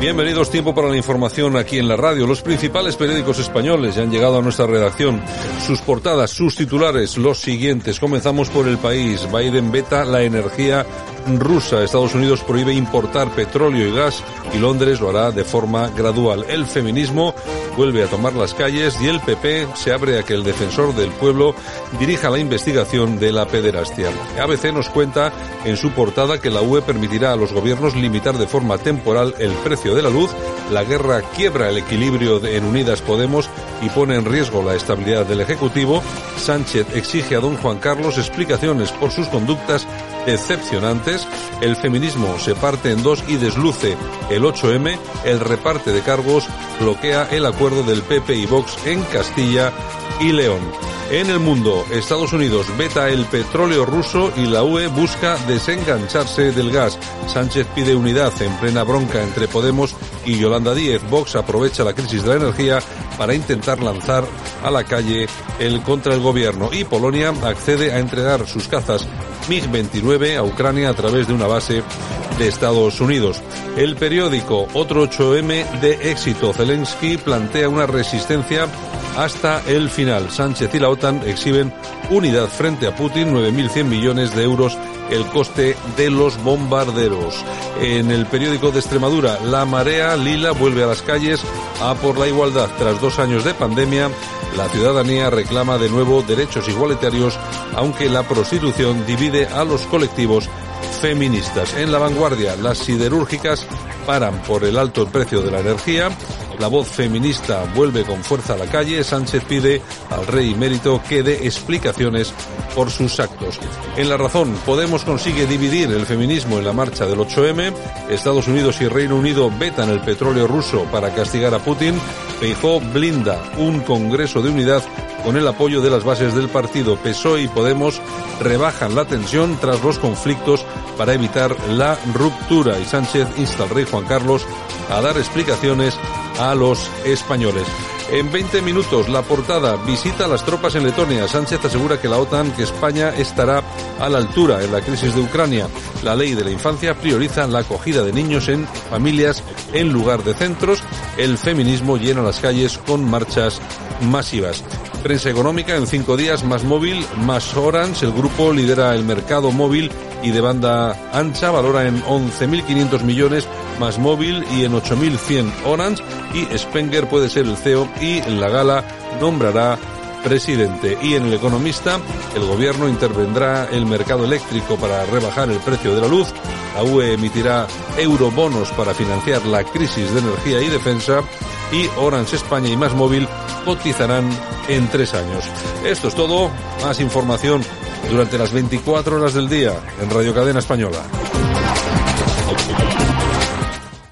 Bienvenidos, tiempo para la información aquí en la radio. Los principales periódicos españoles ya han llegado a nuestra redacción. Sus portadas, sus titulares, los siguientes. Comenzamos por el país. Biden veta la energía rusa. Estados Unidos prohíbe importar petróleo y gas y Londres lo hará de forma gradual. El feminismo vuelve a tomar las calles y el PP se abre a que el defensor del pueblo dirija la investigación de la pederastia. ABC nos cuenta en su portada que la UE permitirá a los gobiernos limitar de forma temporal el precio de la luz. La guerra quiebra el equilibrio en Unidas Podemos y pone en riesgo la estabilidad del Ejecutivo. Sánchez exige a don Juan Carlos explicaciones por sus conductas decepcionantes. El feminismo se parte en dos y desluce el 8M. El reparte de cargos bloquea el acuerdo del PP y Vox en Castilla y León. En el mundo, Estados Unidos veta el petróleo ruso y la UE busca desengancharse del gas. Sánchez pide unidad en plena bronca entre Podemos y Yolanda Díez. Vox aprovecha la crisis de la energía para intentar lanzar a la calle el contra el gobierno. Y Polonia accede a entregar sus cazas MiG-29 a Ucrania a través de una base de Estados Unidos. El periódico Otro 8M de éxito. Zelensky plantea una resistencia hasta el final. Sánchez y la OTAN exhiben unidad frente a Putin, 9.100 millones de euros el coste de los bombarderos. En el periódico de Extremadura, La Marea Lila vuelve a las calles a por la igualdad. Tras dos años de pandemia, la ciudadanía reclama de nuevo derechos igualitarios, aunque la prostitución divide a los colectivos feministas. En la vanguardia, las siderúrgicas paran por el alto precio de la energía. La voz feminista vuelve con fuerza a la calle. Sánchez pide al rey mérito que dé explicaciones por sus actos. En la razón, Podemos consigue dividir el feminismo en la marcha del 8M. Estados Unidos y Reino Unido vetan el petróleo ruso para castigar a Putin. Feijó blinda un congreso de unidad con el apoyo de las bases del partido. PSOE y Podemos rebajan la tensión tras los conflictos para evitar la ruptura y Sánchez insta al rey Juan Carlos a dar explicaciones a los españoles. En 20 minutos, la portada visita a las tropas en Letonia. Sánchez asegura que la OTAN, que España estará a la altura en la crisis de Ucrania. La ley de la infancia prioriza la acogida de niños en familias en lugar de centros. El feminismo llena las calles con marchas masivas. Prensa económica en cinco días, más móvil, más Orange. El grupo lidera el mercado móvil y de banda ancha, valora en 11.500 millones más móvil y en 8.100 Orange y Spenger puede ser el CEO y en la gala nombrará presidente. Y en el economista, el gobierno intervendrá el mercado eléctrico para rebajar el precio de la luz. La UE emitirá eurobonos para financiar la crisis de energía y defensa. Y Orange España y Más Móvil cotizarán en tres años. Esto es todo. Más información durante las 24 horas del día en Radio Cadena Española.